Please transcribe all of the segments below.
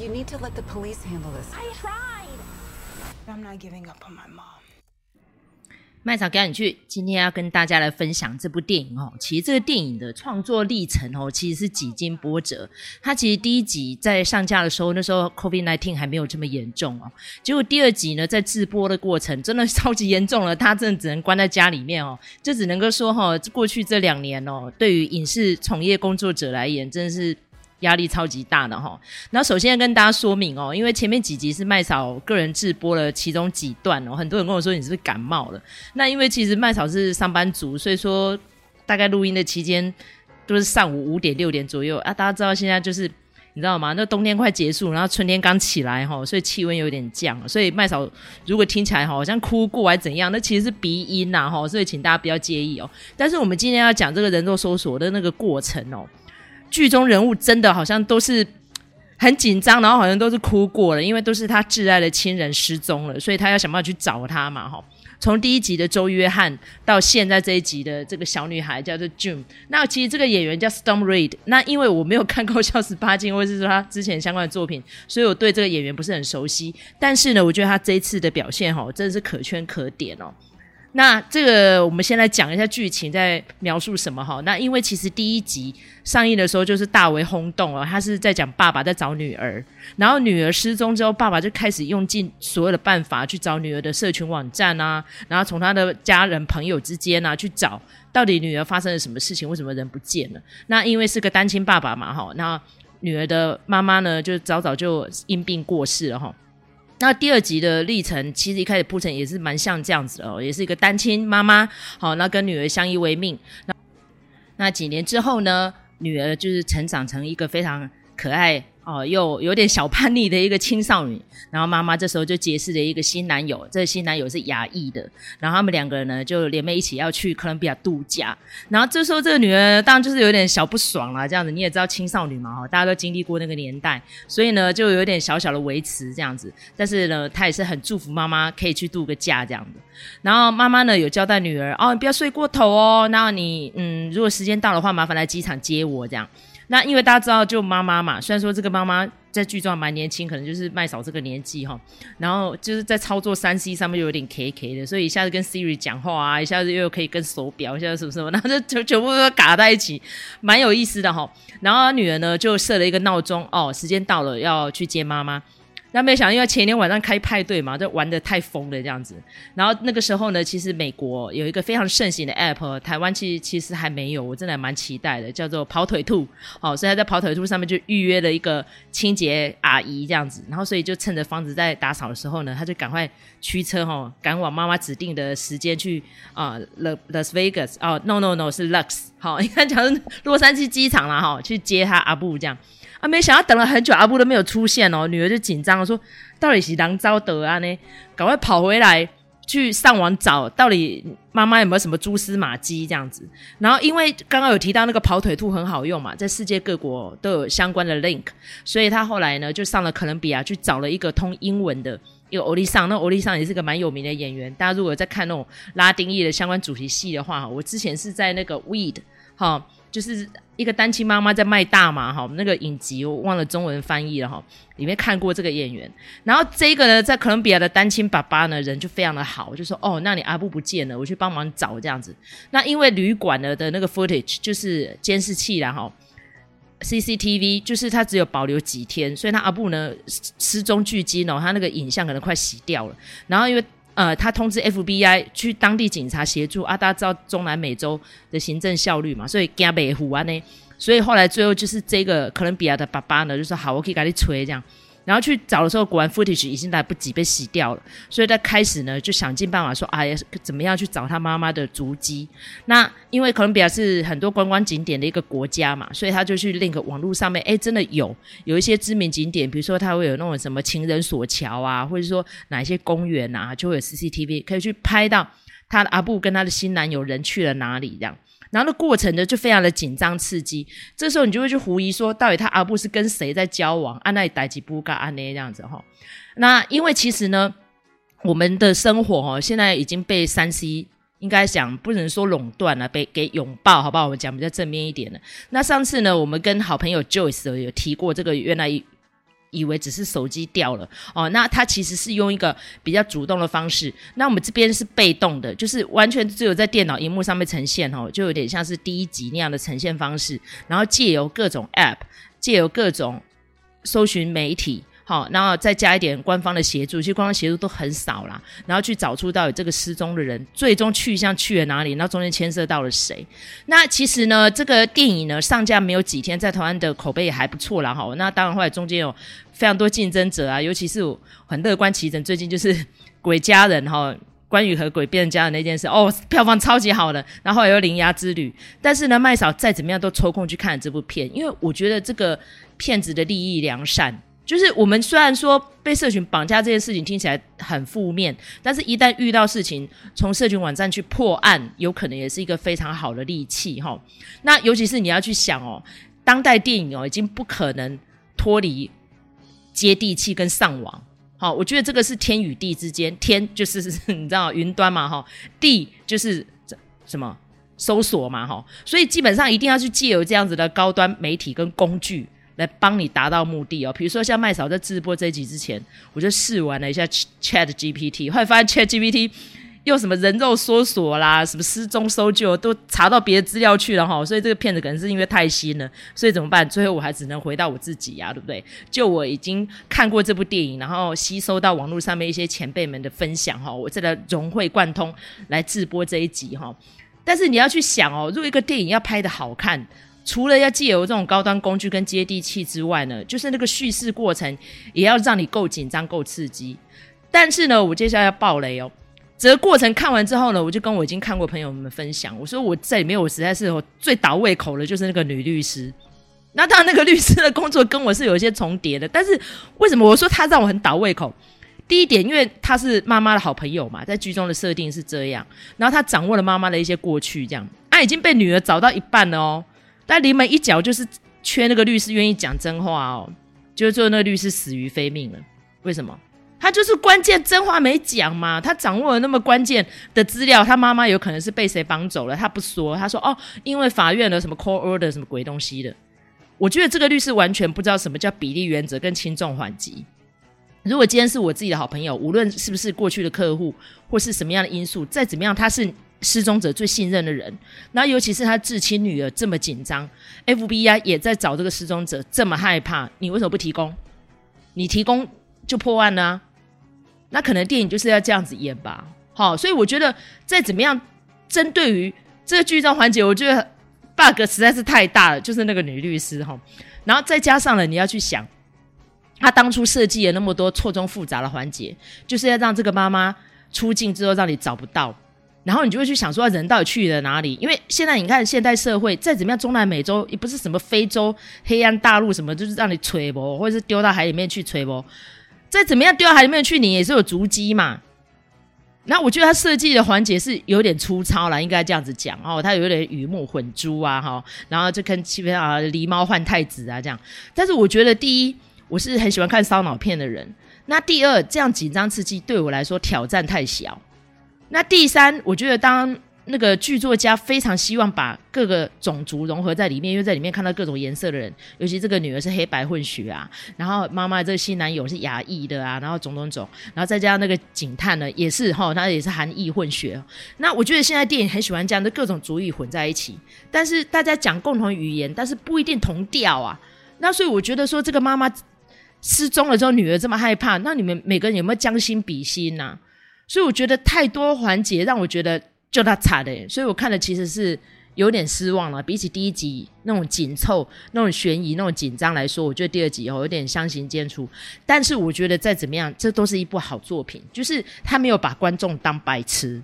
You need to let the police handle this. I tried. I'm not giving up on my mom. 麦草赶紧去，今天要跟大家来分享这部电影哦。其实这个电影的创作历程哦，其实是几经波折。它其实第一集在上架的时候，那时候 COVID-19 还没有这么严重哦。结果第二集呢，在制播的过程真的超级严重了，他真的只能关在家里面哦。就只能够说哈，过去这两年哦，对于影视从业工作者来言，真的是。压力超级大的哈，然后首先要跟大家说明哦，因为前面几集是麦嫂个人直播了其中几段哦，很多人跟我说你是不是感冒了？那因为其实麦嫂是上班族，所以说大概录音的期间都是上午五点六点左右啊。大家知道现在就是你知道吗？那冬天快结束，然后春天刚起来哈，所以气温有点降，所以麦嫂如果听起来好像哭过还怎样，那其实是鼻音呐哈，所以请大家不要介意哦。但是我们今天要讲这个人肉搜索的那个过程哦。剧中人物真的好像都是很紧张，然后好像都是哭过了，因为都是他挚爱的亲人失踪了，所以他要想办法去找他嘛，哈。从第一集的周约翰到现在这一集的这个小女孩叫做 June，那其实这个演员叫 Storm Reid，那因为我没有看过《笑十八禁》或者是说他之前相关的作品，所以我对这个演员不是很熟悉。但是呢，我觉得他这一次的表现哈，真的是可圈可点哦。那这个我们先来讲一下剧情在描述什么哈？那因为其实第一集上映的时候就是大为轰动哦，他是在讲爸爸在找女儿，然后女儿失踪之后，爸爸就开始用尽所有的办法去找女儿的社群网站啊，然后从他的家人朋友之间啊去找到底女儿发生了什么事情，为什么人不见了？那因为是个单亲爸爸嘛哈，那女儿的妈妈呢就早早就因病过世了哈。那第二集的历程，其实一开始铺陈也是蛮像这样子的哦，也是一个单亲妈妈，好，那跟女儿相依为命。那那几年之后呢，女儿就是成长成一个非常可爱。哦，又有点小叛逆的一个青少女，然后妈妈这时候就结识了一个新男友，这个新男友是亚裔的，然后他们两个人呢就联袂一起要去哥伦比亚度假，然后这时候这个女儿当然就是有点小不爽啦，这样子你也知道青少女嘛，大家都经历过那个年代，所以呢就有点小小的维持这样子，但是呢她也是很祝福妈妈可以去度个假这样的，然后妈妈呢有交代女儿哦，你不要睡过头哦，那你嗯如果时间到的话，麻烦来机场接我。这样。那因为大家知道，就妈妈嘛，虽然说这个妈妈在剧中还蛮年轻，可能就是麦嫂这个年纪哈，然后就是在操作三 C 上面就有点 K K 的，所以一下子跟 Siri 讲话啊，一下子又可以跟手表，一下子什么什么，然后就全全部都嘎在一起，蛮有意思的哈。然后女儿呢就设了一个闹钟，哦，时间到了要去接妈妈。那没想到，因为前一天晚上开派对嘛，就玩得太疯了这样子。然后那个时候呢，其实美国有一个非常盛行的 app，台湾其实其实还没有，我真的蛮期待的，叫做跑腿兔。好，所以他在跑腿兔上面就预约了一个清洁阿姨这样子。然后所以就趁着房子在打扫的时候呢，他就赶快驱车哈，赶往妈妈指定的时间去啊，Las Las Vegas 哦，no no no 是 Lux，好，你看讲是洛杉矶机场啦哈，去接他阿布这样。啊，没想到等了很久，阿布都没有出现哦。女儿就紧张了，说：“到底是人遭得啊呢？赶快跑回来去上网找，到底妈妈有没有什么蛛丝马迹这样子？”然后因为刚刚有提到那个跑腿兔很好用嘛，在世界各国都有相关的 link，所以他后来呢就上了哥伦比亚去找了一个通英文的一个欧丽桑。那欧丽桑也是个蛮有名的演员，大家如果在看那种拉丁裔的相关主题戏的话，我之前是在那个 Weed 哈。就是一个单亲妈妈在卖大麻哈，那个影集我忘了中文翻译了哈，里面看过这个演员。然后这个呢，在哥伦比亚的单亲爸爸呢，人就非常的好，就说哦，那你阿布不见了，我去帮忙找这样子。那因为旅馆呢的那个 footage 就是监视器啦哈，CCTV 就是他只有保留几天，所以他阿布呢失踪距今哦，他那个影像可能快洗掉了。然后因为呃，他通知 FBI 去当地警察协助啊，大家知道中南美洲的行政效率嘛，所以惊北虎啊呢，所以后来最后就是这个哥伦比亚的爸爸呢，就说好，我可以给你吹这样。然后去找的时候，果然 footage 已经来不及被洗掉了，所以他开始呢就想尽办法说，哎呀，怎么样去找他妈妈的足迹？那因为哥伦比亚是很多观光景点的一个国家嘛，所以他就去 link 网络上面，哎，真的有有一些知名景点，比如说他会有那种什么情人索桥啊，或者说哪一些公园啊，就会有 CCTV 可以去拍到他阿布跟他的新男友人去了哪里这样。然后那过程呢，就非常的紧张刺激。这时候你就会去狐疑说，到底他阿布是跟谁在交往？安奈代吉布嘎安内这样子哈。那因为其实呢，我们的生活哈，现在已经被三 C 应该讲不能说垄断了，被给拥抱，好不好？我们讲比较正面一点的。那上次呢，我们跟好朋友 Joyce 有提过这个，原来以为只是手机掉了哦，那他其实是用一个比较主动的方式。那我们这边是被动的，就是完全只有在电脑荧幕上面呈现哦，就有点像是第一集那样的呈现方式。然后借由各种 App，借由各种搜寻媒体。好，然后再加一点官方的协助，其实官方协助都很少啦。然后去找出到底这个失踪的人最终去向去了哪里，然后中间牵涉到了谁。那其实呢，这个电影呢上架没有几天，在台湾的口碑也还不错啦。哈，那当然后来中间有非常多竞争者啊，尤其是我很乐观其成，最近就是 《鬼家人》哈，关于和鬼变成家人那件事，哦，票房超级好的。然后还有《铃芽之旅》，但是呢，麦嫂再怎么样都抽空去看这部片，因为我觉得这个片子的利益良善。就是我们虽然说被社群绑架这件事情听起来很负面，但是一旦遇到事情，从社群网站去破案，有可能也是一个非常好的利器哈。那尤其是你要去想哦，当代电影哦已经不可能脱离接地气跟上网，好，我觉得这个是天与地之间，天就是 你知道云端嘛哈，地就是什么搜索嘛哈，所以基本上一定要去借由这样子的高端媒体跟工具。来帮你达到目的哦，比如说像麦嫂在直播这一集之前，我就试玩了一下 Chat GPT，后来发现 Chat GPT 又什么人肉搜索啦，什么失踪搜救都查到别的资料去了哈，所以这个骗子可能是因为太新了，所以怎么办？最后我还只能回到我自己呀、啊，对不对？就我已经看过这部电影，然后吸收到网络上面一些前辈们的分享哈，我再来融会贯通来直播这一集哈。但是你要去想哦，如果一个电影要拍得好看。除了要借由这种高端工具跟接地气之外呢，就是那个叙事过程也要让你够紧张、够刺激。但是呢，我接下来要爆雷哦。整个过程看完之后呢，我就跟我已经看过朋友们分享，我说我在里面我实在是我最倒胃口的，就是那个女律师。那当然，那个律师的工作跟我是有一些重叠的，但是为什么我说她让我很倒胃口？第一点，因为她是妈妈的好朋友嘛，在剧中的设定是这样，然后她掌握了妈妈的一些过去，这样她已经被女儿找到一半了哦。但临门一脚就是缺那个律师愿意讲真话哦，就是说那个律师死于非命了。为什么？他就是关键真话没讲嘛。他掌握了那么关键的资料，他妈妈有可能是被谁绑走了，他不说。他说哦，因为法院的什么 court order 什么鬼东西的。我觉得这个律师完全不知道什么叫比例原则跟轻重缓急。如果今天是我自己的好朋友，无论是不是过去的客户或是什么样的因素，再怎么样，他是。失踪者最信任的人，那尤其是他至亲女儿这么紧张，FBI 也在找这个失踪者，这么害怕，你为什么不提供？你提供就破案呢、那可能电影就是要这样子演吧。好，所以我觉得再怎么样，针对于这个剧中环节，我觉得 bug 实在是太大了，就是那个女律师哈，然后再加上了你要去想，他当初设计了那么多错综复杂的环节，就是要让这个妈妈出镜之后让你找不到。然后你就会去想说，人到底去了哪里？因为现在你看，现代社会再怎么样，中南美洲也不是什么非洲、黑暗大陆什么，就是让你吹不，或者是丢到海里面去吹不。再怎么样丢到海里面去，你也是有足迹嘛。那我觉得他设计的环节是有点粗糙了，应该这样子讲哦。他有点鱼目混珠啊，哈，然后就跟基本上啊狸猫换太子啊这样。但是我觉得第一，我是很喜欢看烧脑片的人。那第二，这样紧张刺激对我来说挑战太小。那第三，我觉得当那个剧作家非常希望把各个种族融合在里面，因为在里面看到各种颜色的人，尤其这个女儿是黑白混血啊，然后妈妈这个新男友是亚裔的啊，然后种种种，然后再加上那个警探呢，也是哈，他也是韩裔混血。那我觉得现在电影很喜欢这样的各种族裔混在一起，但是大家讲共同语言，但是不一定同调啊。那所以我觉得说这个妈妈失踪了之后，女儿这么害怕，那你们每个人有没有将心比心呐、啊？所以我觉得太多环节让我觉得就他惨的，所以我看的其实是有点失望了。比起第一集那种紧凑、那种悬疑、那种紧张来说，我觉得第二集哦有点相形见绌。但是我觉得再怎么样，这都是一部好作品，就是他没有把观众当白痴。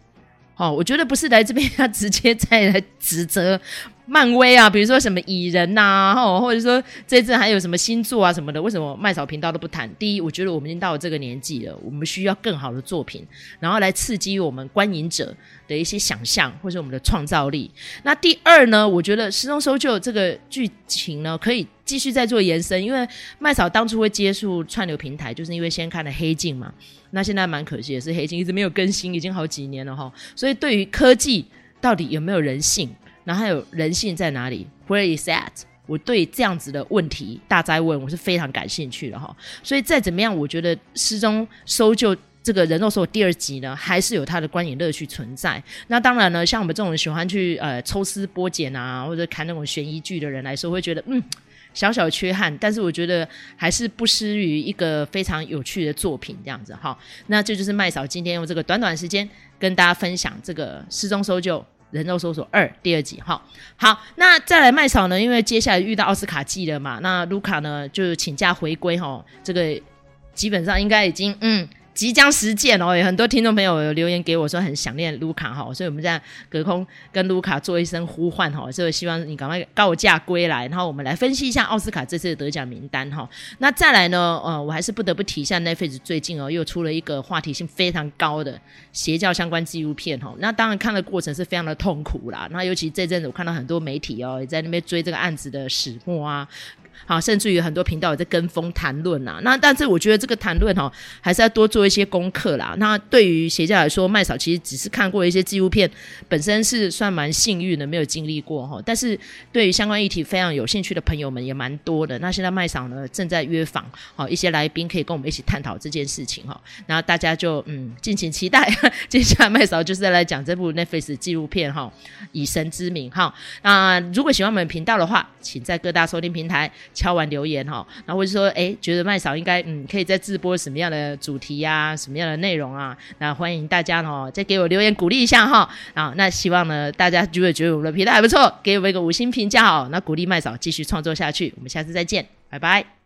哦，我觉得不是来这边要直接再来指责。漫威啊，比如说什么蚁人呐、啊，吼，或者说这阵还有什么星座啊什么的，为什么麦嫂频道都不谈？第一，我觉得我们已经到了这个年纪了，我们需要更好的作品，然后来刺激我们观影者的一些想象或者我们的创造力。那第二呢，我觉得《失踪搜救》这个剧情呢，可以继续再做延伸，因为麦嫂当初会接触串流平台，就是因为先看了《黑镜》嘛。那现在蛮可惜的是，《黑镜》一直没有更新，已经好几年了哈。所以对于科技到底有没有人性？然后还有人性在哪里？Where is that？我对这样子的问题大哉问，我是非常感兴趣的哈。所以再怎么样，我觉得失踪搜救这个人肉搜第二集呢，还是有它的观影乐趣存在。那当然呢，像我们这种喜欢去呃抽丝剥茧啊，或者看那种悬疑剧的人来说，会觉得嗯小小缺憾，但是我觉得还是不失于一个非常有趣的作品这样子哈。那这就是麦嫂今天用这个短短时间跟大家分享这个失踪搜救。人肉搜索二第二集，哈，好，那再来麦草呢？因为接下来遇到奥斯卡季了嘛，那卢卡呢就请假回归哈，这个基本上应该已经嗯。即将实践哦，有很多听众朋友有留言给我说很想念卢卡哈，所以我们在隔空跟卢卡做一声呼唤哈，所以希望你赶快告假归来，然后我们来分析一下奥斯卡这次的得奖名单哈。那再来呢，呃，我还是不得不提一下 Netflix 最近哦又出了一个话题性非常高的邪教相关纪录片哈。那当然看的过程是非常的痛苦啦，那尤其这阵子我看到很多媒体哦也在那边追这个案子的始末啊。好，甚至于很多频道也在跟风谈论呐。那但是我觉得这个谈论哈，还是要多做一些功课啦。那对于邪教来说，麦嫂其实只是看过一些纪录片，本身是算蛮幸运的，没有经历过哈。但是对于相关议题非常有兴趣的朋友们也蛮多的。那现在麦嫂呢正在约访好一些来宾，可以跟我们一起探讨这件事情哈。然后大家就嗯敬请期待，接下来麦嫂就是在来讲这部 Netflix 纪录片哈，以神之名哈。那如果喜欢我们频道的话，请在各大收听平台。敲完留言哈，然后或者说，哎，觉得麦嫂应该嗯，可以在直播什么样的主题呀、什么样的内容啊？那欢迎大家哦，再给我留言鼓励一下哈。啊，那希望呢，大家如果觉得我们的频道还不错，给我们一个五星评价哦，那鼓励麦嫂继续创作下去。我们下次再见，拜拜。